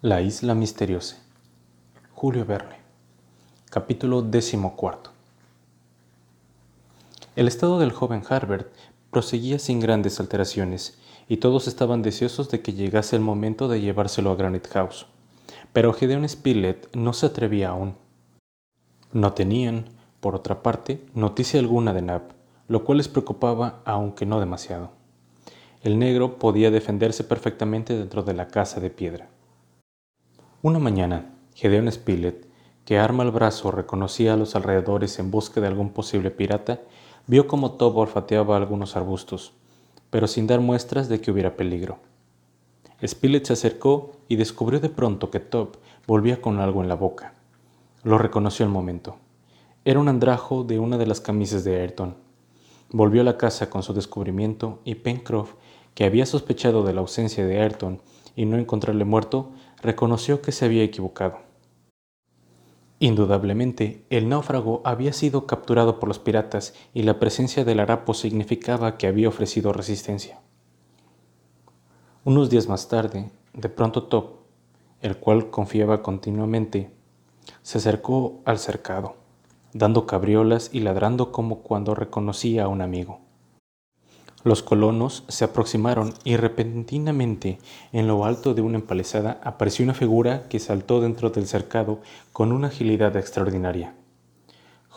La isla misteriosa. Julio Verne. Capítulo decimocuarto. El estado del joven Harbert proseguía sin grandes alteraciones, y todos estaban deseosos de que llegase el momento de llevárselo a Granite House. Pero Gedeon Spilett no se atrevía aún. No tenían, por otra parte, noticia alguna de Nab, lo cual les preocupaba, aunque no demasiado. El negro podía defenderse perfectamente dentro de la casa de piedra. Una mañana, Gedeon Spilett, que arma el brazo reconocía a los alrededores en busca de algún posible pirata, vio como Top olfateaba algunos arbustos, pero sin dar muestras de que hubiera peligro. Spilett se acercó y descubrió de pronto que Top volvía con algo en la boca. Lo reconoció al momento. Era un andrajo de una de las camisas de Ayrton. Volvió a la casa con su descubrimiento y Pencroff, que había sospechado de la ausencia de Ayrton y no encontrarle muerto, reconoció que se había equivocado. Indudablemente, el náufrago había sido capturado por los piratas y la presencia del harapo significaba que había ofrecido resistencia. Unos días más tarde, de pronto Top, el cual confiaba continuamente, se acercó al cercado, dando cabriolas y ladrando como cuando reconocía a un amigo. Los colonos se aproximaron y repentinamente en lo alto de una empalizada apareció una figura que saltó dentro del cercado con una agilidad extraordinaria.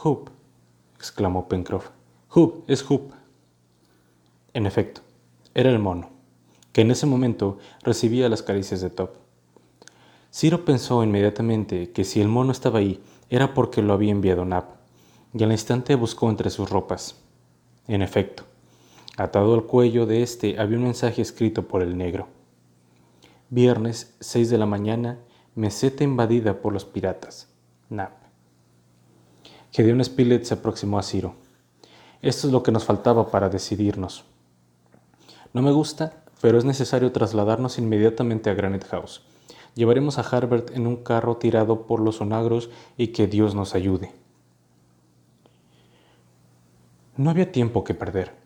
Hoop, exclamó Pencroff. Hoop, es Hoop. En efecto, era el mono, que en ese momento recibía las caricias de Top. Ciro pensó inmediatamente que si el mono estaba ahí era porque lo había enviado Nap, y al instante buscó entre sus ropas. En efecto, Atado al cuello de este había un mensaje escrito por el negro. Viernes, 6 de la mañana, meseta invadida por los piratas. Nap. Gedeon Spilett se aproximó a Ciro. Esto es lo que nos faltaba para decidirnos. No me gusta, pero es necesario trasladarnos inmediatamente a Granite House. Llevaremos a Harbert en un carro tirado por los onagros y que Dios nos ayude. No había tiempo que perder.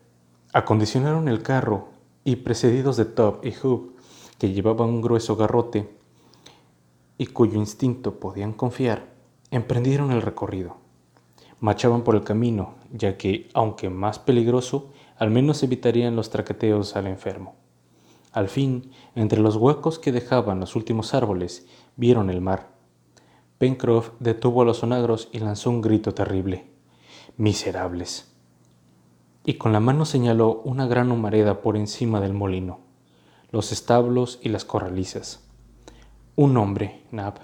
Acondicionaron el carro y precedidos de Top y Hoop, que llevaban un grueso garrote y cuyo instinto podían confiar, emprendieron el recorrido. Marchaban por el camino, ya que, aunque más peligroso, al menos evitarían los traqueteos al enfermo. Al fin, entre los huecos que dejaban los últimos árboles, vieron el mar. Pencroff detuvo a los onagros y lanzó un grito terrible. Miserables y con la mano señaló una gran humareda por encima del molino, los establos y las corralizas. Un hombre, Nab,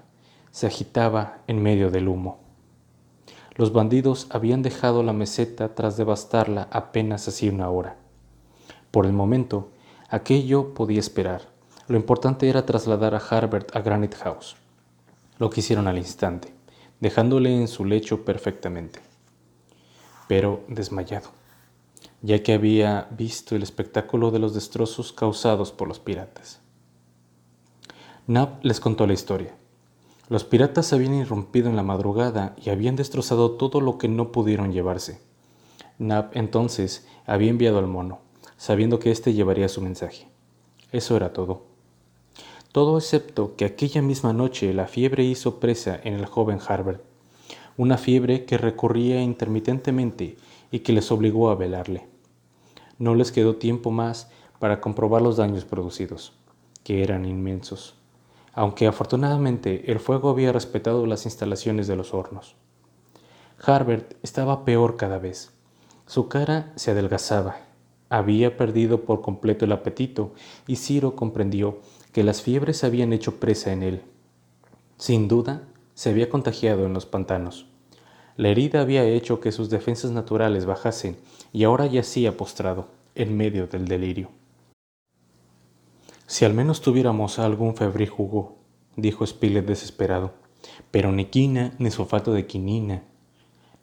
se agitaba en medio del humo. Los bandidos habían dejado la meseta tras devastarla apenas hacía una hora. Por el momento, aquello podía esperar. Lo importante era trasladar a Harbert a Granite House. Lo que hicieron al instante, dejándole en su lecho perfectamente, pero desmayado ya que había visto el espectáculo de los destrozos causados por los piratas. Nab les contó la historia. Los piratas habían irrumpido en la madrugada y habían destrozado todo lo que no pudieron llevarse. Nab entonces había enviado al mono, sabiendo que éste llevaría su mensaje. Eso era todo. Todo excepto que aquella misma noche la fiebre hizo presa en el joven Harbert, una fiebre que recurría intermitentemente y que les obligó a velarle no les quedó tiempo más para comprobar los daños producidos, que eran inmensos, aunque afortunadamente el fuego había respetado las instalaciones de los hornos. Harbert estaba peor cada vez. Su cara se adelgazaba, había perdido por completo el apetito y Ciro comprendió que las fiebres habían hecho presa en él. Sin duda, se había contagiado en los pantanos. La herida había hecho que sus defensas naturales bajasen y ahora yacía postrado, en medio del delirio. Si al menos tuviéramos algún febril jugo, dijo Spilett desesperado, pero ni quina ni sulfato de quinina,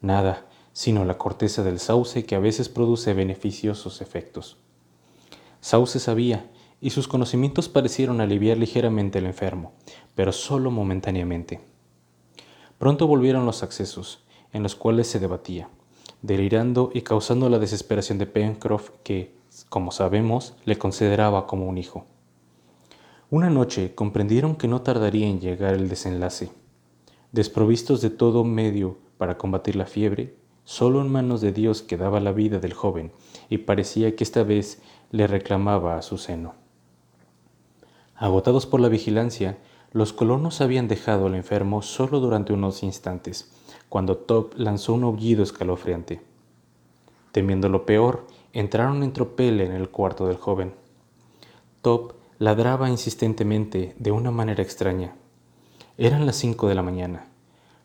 nada, sino la corteza del sauce que a veces produce beneficiosos efectos. Sauce sabía, y sus conocimientos parecieron aliviar ligeramente al enfermo, pero solo momentáneamente. Pronto volvieron los accesos, en los cuales se debatía, delirando y causando la desesperación de Pencroff que, como sabemos, le consideraba como un hijo. Una noche comprendieron que no tardaría en llegar el desenlace. Desprovistos de todo medio para combatir la fiebre, solo en manos de Dios quedaba la vida del joven, y parecía que esta vez le reclamaba a su seno. Agotados por la vigilancia, los colonos habían dejado al enfermo solo durante unos instantes, cuando Top lanzó un aullido escalofriante. Temiendo lo peor, entraron en tropel en el cuarto del joven. Top ladraba insistentemente de una manera extraña. Eran las cinco de la mañana.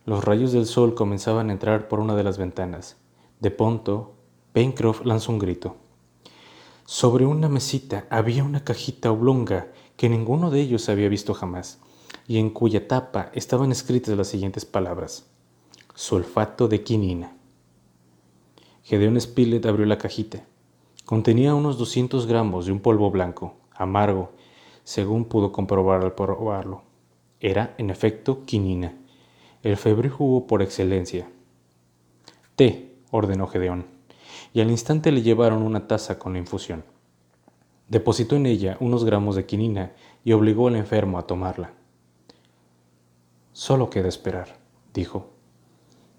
Los rayos del sol comenzaban a entrar por una de las ventanas. De pronto, Pencroff lanzó un grito. Sobre una mesita había una cajita oblonga que ninguno de ellos había visto jamás, y en cuya tapa estaban escritas las siguientes palabras. Sulfato de quinina. Gedeón Spilett abrió la cajita. Contenía unos 200 gramos de un polvo blanco, amargo, según pudo comprobar al probarlo. Era, en efecto, quinina, el febril jugo por excelencia. Té, ordenó Gedeón, y al instante le llevaron una taza con la infusión. Depositó en ella unos gramos de quinina y obligó al enfermo a tomarla. Solo queda esperar, dijo.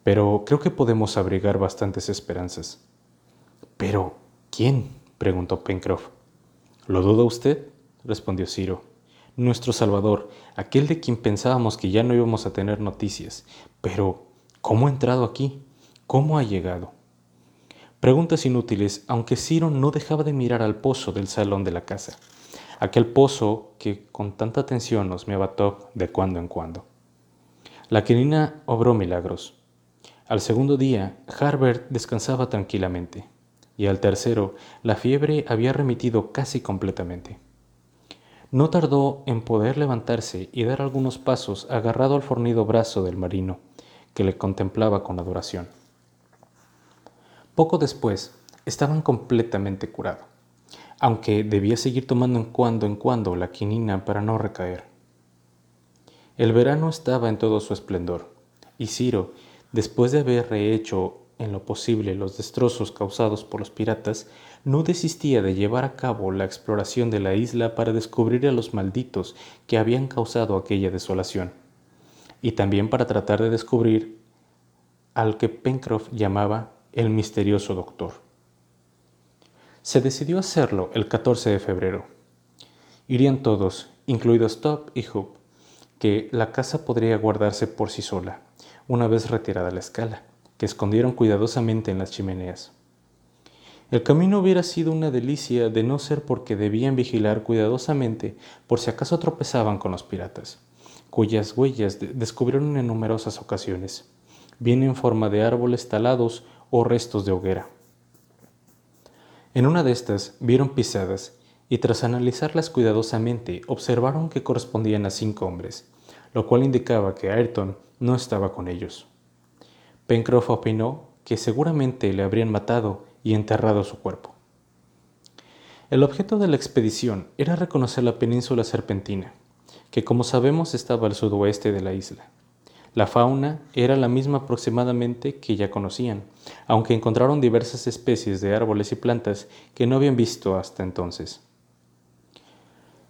Pero creo que podemos abrigar bastantes esperanzas. ¿Pero quién? preguntó Pencroff. ¿Lo duda usted? respondió Ciro. Nuestro Salvador, aquel de quien pensábamos que ya no íbamos a tener noticias. Pero, ¿cómo ha entrado aquí? ¿Cómo ha llegado? Preguntas inútiles, aunque Ciro no dejaba de mirar al pozo del salón de la casa. Aquel pozo que con tanta atención nos me Top de cuando en cuando. La quinina obró milagros. Al segundo día, Harbert descansaba tranquilamente, y al tercero, la fiebre había remitido casi completamente. No tardó en poder levantarse y dar algunos pasos agarrado al fornido brazo del marino, que le contemplaba con adoración. Poco después, estaban completamente curado, aunque debía seguir tomando en cuando en cuando la quinina para no recaer. El verano estaba en todo su esplendor, y Ciro, después de haber rehecho en lo posible los destrozos causados por los piratas, no desistía de llevar a cabo la exploración de la isla para descubrir a los malditos que habían causado aquella desolación, y también para tratar de descubrir al que Pencroff llamaba el misterioso doctor. Se decidió hacerlo el 14 de febrero. Irían todos, incluidos Top y Hoop, que la casa podría guardarse por sí sola, una vez retirada la escala que escondieron cuidadosamente en las chimeneas. El camino hubiera sido una delicia de no ser porque debían vigilar cuidadosamente por si acaso tropezaban con los piratas, cuyas huellas descubrieron en numerosas ocasiones, bien en forma de árboles talados o restos de hoguera. En una de estas vieron pisadas y tras analizarlas cuidadosamente observaron que correspondían a cinco hombres, lo cual indicaba que Ayrton no estaba con ellos. Pencroff opinó que seguramente le habrían matado y enterrado su cuerpo. El objeto de la expedición era reconocer la península serpentina, que como sabemos estaba al sudoeste de la isla. La fauna era la misma aproximadamente que ya conocían, aunque encontraron diversas especies de árboles y plantas que no habían visto hasta entonces.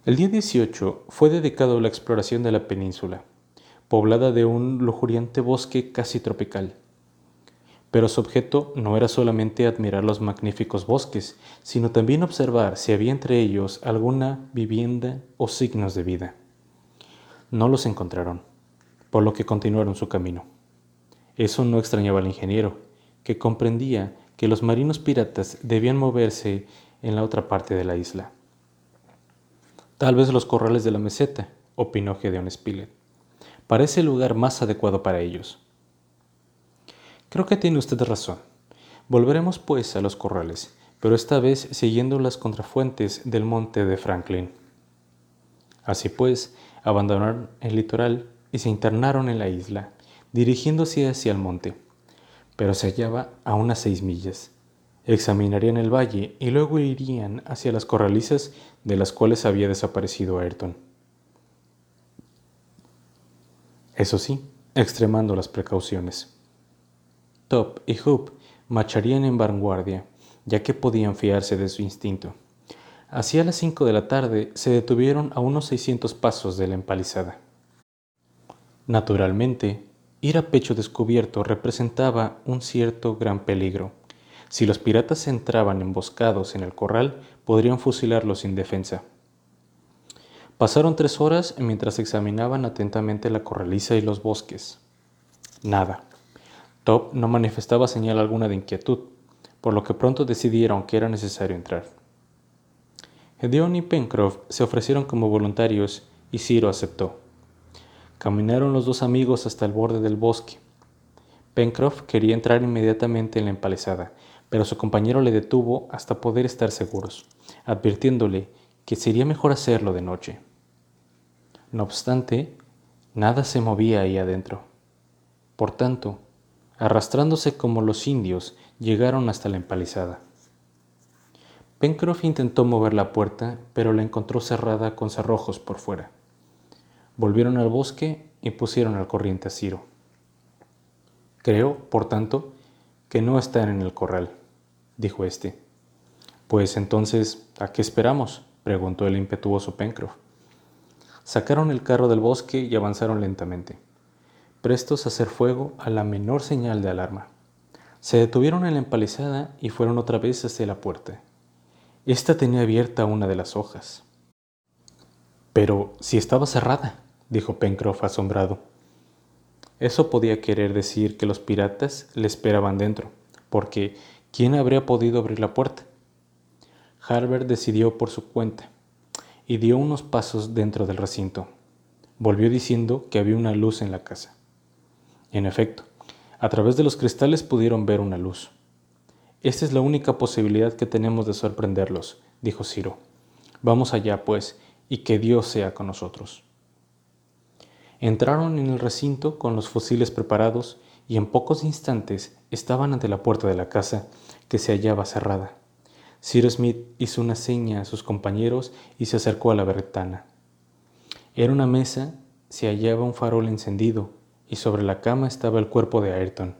El día 18 fue dedicado a la exploración de la península, poblada de un lujuriante bosque casi tropical pero su objeto no era solamente admirar los magníficos bosques, sino también observar si había entre ellos alguna vivienda o signos de vida. No los encontraron, por lo que continuaron su camino. Eso no extrañaba al ingeniero, que comprendía que los marinos piratas debían moverse en la otra parte de la isla. Tal vez los corrales de la meseta, opinó Gedeon Spilett. Parece el lugar más adecuado para ellos. Creo que tiene usted razón. Volveremos pues a los corrales, pero esta vez siguiendo las contrafuentes del monte de Franklin. Así pues, abandonaron el litoral y se internaron en la isla, dirigiéndose hacia el monte, pero se hallaba a unas seis millas. Examinarían el valle y luego irían hacia las corralizas de las cuales había desaparecido Ayrton. Eso sí, extremando las precauciones. Top y Hoop marcharían en vanguardia, ya que podían fiarse de su instinto. Hacia las cinco de la tarde se detuvieron a unos 600 pasos de la empalizada. Naturalmente, ir a pecho descubierto representaba un cierto gran peligro. Si los piratas entraban emboscados en el corral, podrían fusilarlos sin defensa. Pasaron tres horas mientras examinaban atentamente la corraliza y los bosques. Nada. Top no manifestaba señal alguna de inquietud, por lo que pronto decidieron que era necesario entrar. Gedeon y Pencroff se ofrecieron como voluntarios y Ciro aceptó. Caminaron los dos amigos hasta el borde del bosque. Pencroff quería entrar inmediatamente en la empalizada, pero su compañero le detuvo hasta poder estar seguros, advirtiéndole que sería mejor hacerlo de noche. No obstante, nada se movía ahí adentro. Por tanto, arrastrándose como los indios, llegaron hasta la empalizada. Pencroff intentó mover la puerta, pero la encontró cerrada con cerrojos por fuera. Volvieron al bosque y pusieron al corriente a Ciro. Creo, por tanto, que no están en el corral, dijo éste. Pues entonces, ¿a qué esperamos? preguntó el impetuoso Pencroff. Sacaron el carro del bosque y avanzaron lentamente, prestos a hacer fuego a la menor señal de alarma. Se detuvieron en la empalizada y fueron otra vez hacia la puerta. Esta tenía abierta una de las hojas. Pero si estaba cerrada, dijo Pencroff asombrado. Eso podía querer decir que los piratas le esperaban dentro, porque ¿quién habría podido abrir la puerta? Harbert decidió por su cuenta y dio unos pasos dentro del recinto. Volvió diciendo que había una luz en la casa. En efecto, a través de los cristales pudieron ver una luz. Esta es la única posibilidad que tenemos de sorprenderlos, dijo Ciro. Vamos allá, pues, y que Dios sea con nosotros. Entraron en el recinto con los fusiles preparados y en pocos instantes estaban ante la puerta de la casa, que se hallaba cerrada. Sir Smith hizo una seña a sus compañeros y se acercó a la ventana. Era una mesa, se hallaba un farol encendido y sobre la cama estaba el cuerpo de Ayrton.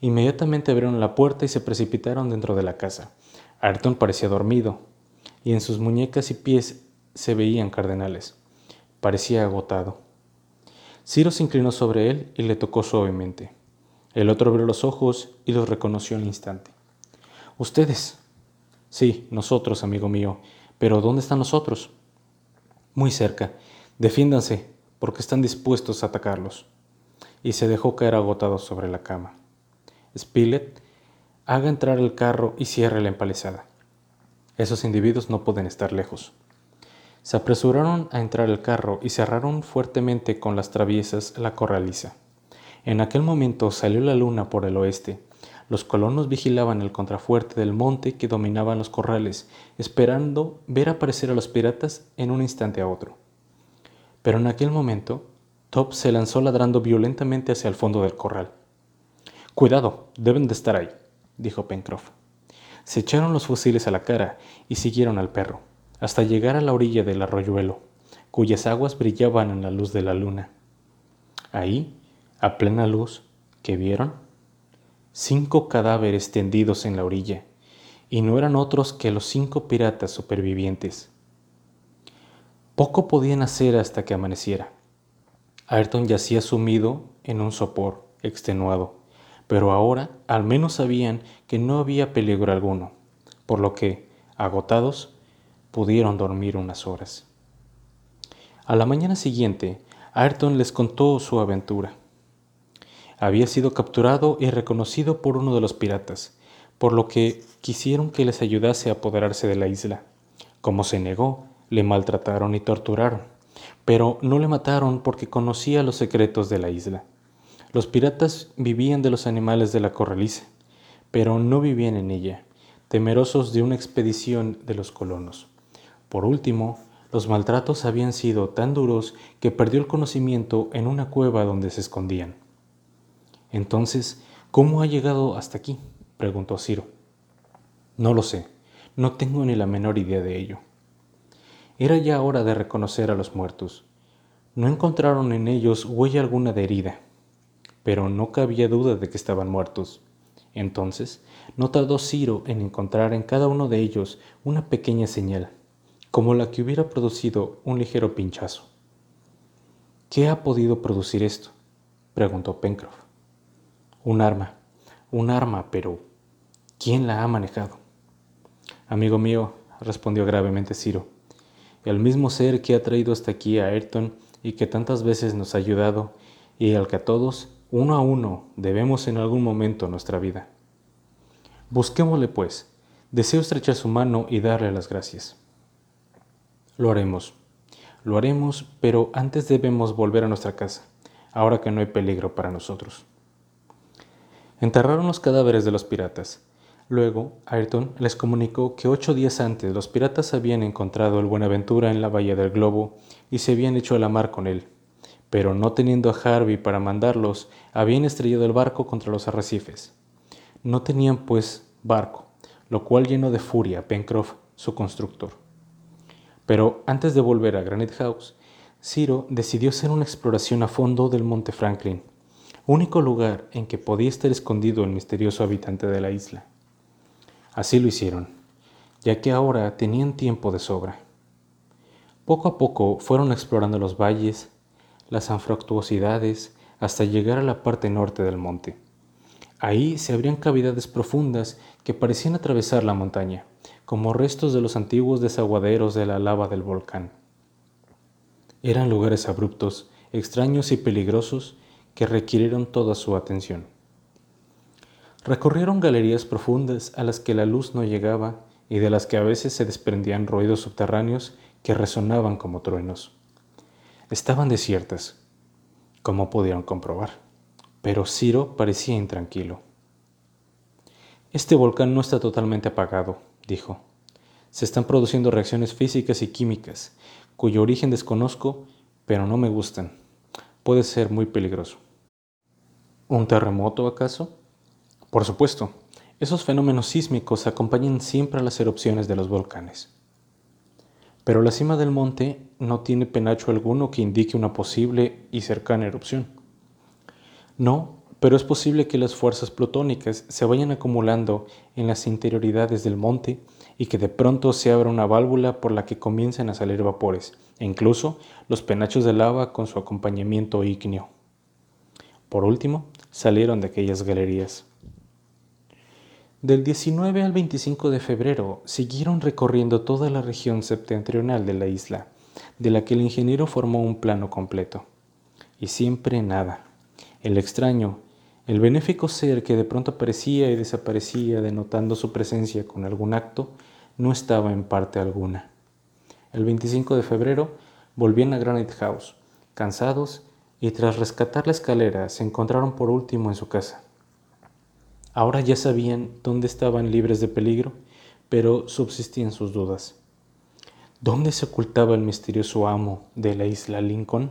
Inmediatamente abrieron la puerta y se precipitaron dentro de la casa. Ayrton parecía dormido, y en sus muñecas y pies se veían cardenales. Parecía agotado. Ciro se inclinó sobre él y le tocó suavemente. El otro abrió los ojos y los reconoció al instante. ¿Ustedes? Sí, nosotros, amigo mío. Pero ¿dónde están nosotros? Muy cerca. Defiéndanse, porque están dispuestos a atacarlos. Y se dejó caer agotado sobre la cama. Spilett, haga entrar el carro y cierre la empalizada. Esos individuos no pueden estar lejos. Se apresuraron a entrar el carro y cerraron fuertemente con las traviesas la corraliza. En aquel momento salió la luna por el oeste. Los colonos vigilaban el contrafuerte del monte que dominaban los corrales, esperando ver aparecer a los piratas en un instante a otro. Pero en aquel momento, Top se lanzó ladrando violentamente hacia el fondo del corral. Cuidado, deben de estar ahí, dijo Pencroff. Se echaron los fusiles a la cara y siguieron al perro hasta llegar a la orilla del arroyuelo, cuyas aguas brillaban en la luz de la luna. Ahí, a plena luz, ¿qué vieron? Cinco cadáveres tendidos en la orilla, y no eran otros que los cinco piratas supervivientes. Poco podían hacer hasta que amaneciera. Ayrton yacía sumido en un sopor, extenuado, pero ahora al menos sabían que no había peligro alguno, por lo que, agotados, pudieron dormir unas horas. A la mañana siguiente, Ayrton les contó su aventura. Había sido capturado y reconocido por uno de los piratas, por lo que quisieron que les ayudase a apoderarse de la isla. Como se negó, le maltrataron y torturaron, pero no le mataron porque conocía los secretos de la isla. Los piratas vivían de los animales de la corraliza, pero no vivían en ella, temerosos de una expedición de los colonos. Por último, los maltratos habían sido tan duros que perdió el conocimiento en una cueva donde se escondían. Entonces, ¿cómo ha llegado hasta aquí? preguntó Ciro. No lo sé, no tengo ni la menor idea de ello. Era ya hora de reconocer a los muertos. No encontraron en ellos huella alguna de herida, pero no cabía duda de que estaban muertos. Entonces, no tardó Ciro en encontrar en cada uno de ellos una pequeña señal, como la que hubiera producido un ligero pinchazo. ¿Qué ha podido producir esto? preguntó Pencroff. Un arma, un arma, pero ¿quién la ha manejado? Amigo mío, respondió gravemente Ciro, el mismo ser que ha traído hasta aquí a Ayrton y que tantas veces nos ha ayudado y al que a todos, uno a uno, debemos en algún momento nuestra vida. Busquémosle, pues. Deseo estrechar su mano y darle las gracias. Lo haremos. Lo haremos, pero antes debemos volver a nuestra casa, ahora que no hay peligro para nosotros. Enterraron los cadáveres de los piratas. Luego, Ayrton les comunicó que ocho días antes los piratas habían encontrado el Buenaventura en la bahía del Globo y se habían hecho a la mar con él, pero no teniendo a Harvey para mandarlos, habían estrellado el barco contra los arrecifes. No tenían, pues, barco, lo cual llenó de furia a Pencroff, su constructor. Pero antes de volver a Granite House, Ciro decidió hacer una exploración a fondo del Monte Franklin, único lugar en que podía estar escondido el misterioso habitante de la isla. Así lo hicieron, ya que ahora tenían tiempo de sobra. Poco a poco fueron explorando los valles, las anfractuosidades, hasta llegar a la parte norte del monte. Ahí se abrían cavidades profundas que parecían atravesar la montaña, como restos de los antiguos desaguaderos de la lava del volcán. Eran lugares abruptos, extraños y peligrosos que requirieron toda su atención. Recorrieron galerías profundas a las que la luz no llegaba y de las que a veces se desprendían ruidos subterráneos que resonaban como truenos. Estaban desiertas, como pudieron comprobar pero Ciro parecía intranquilo. Este volcán no está totalmente apagado, dijo. Se están produciendo reacciones físicas y químicas, cuyo origen desconozco, pero no me gustan. Puede ser muy peligroso. ¿Un terremoto acaso? Por supuesto, esos fenómenos sísmicos acompañan siempre a las erupciones de los volcanes. Pero la cima del monte no tiene penacho alguno que indique una posible y cercana erupción. No, pero es posible que las fuerzas plutónicas se vayan acumulando en las interioridades del monte y que de pronto se abra una válvula por la que comiencen a salir vapores, e incluso los penachos de lava con su acompañamiento ígneo. Por último, salieron de aquellas galerías. Del 19 al 25 de febrero siguieron recorriendo toda la región septentrional de la isla, de la que el ingeniero formó un plano completo. Y siempre nada. El extraño, el benéfico ser que de pronto aparecía y desaparecía denotando su presencia con algún acto, no estaba en parte alguna. El 25 de febrero volvían a Granite House, cansados, y tras rescatar la escalera se encontraron por último en su casa. Ahora ya sabían dónde estaban libres de peligro, pero subsistían sus dudas. ¿Dónde se ocultaba el misterioso amo de la isla Lincoln?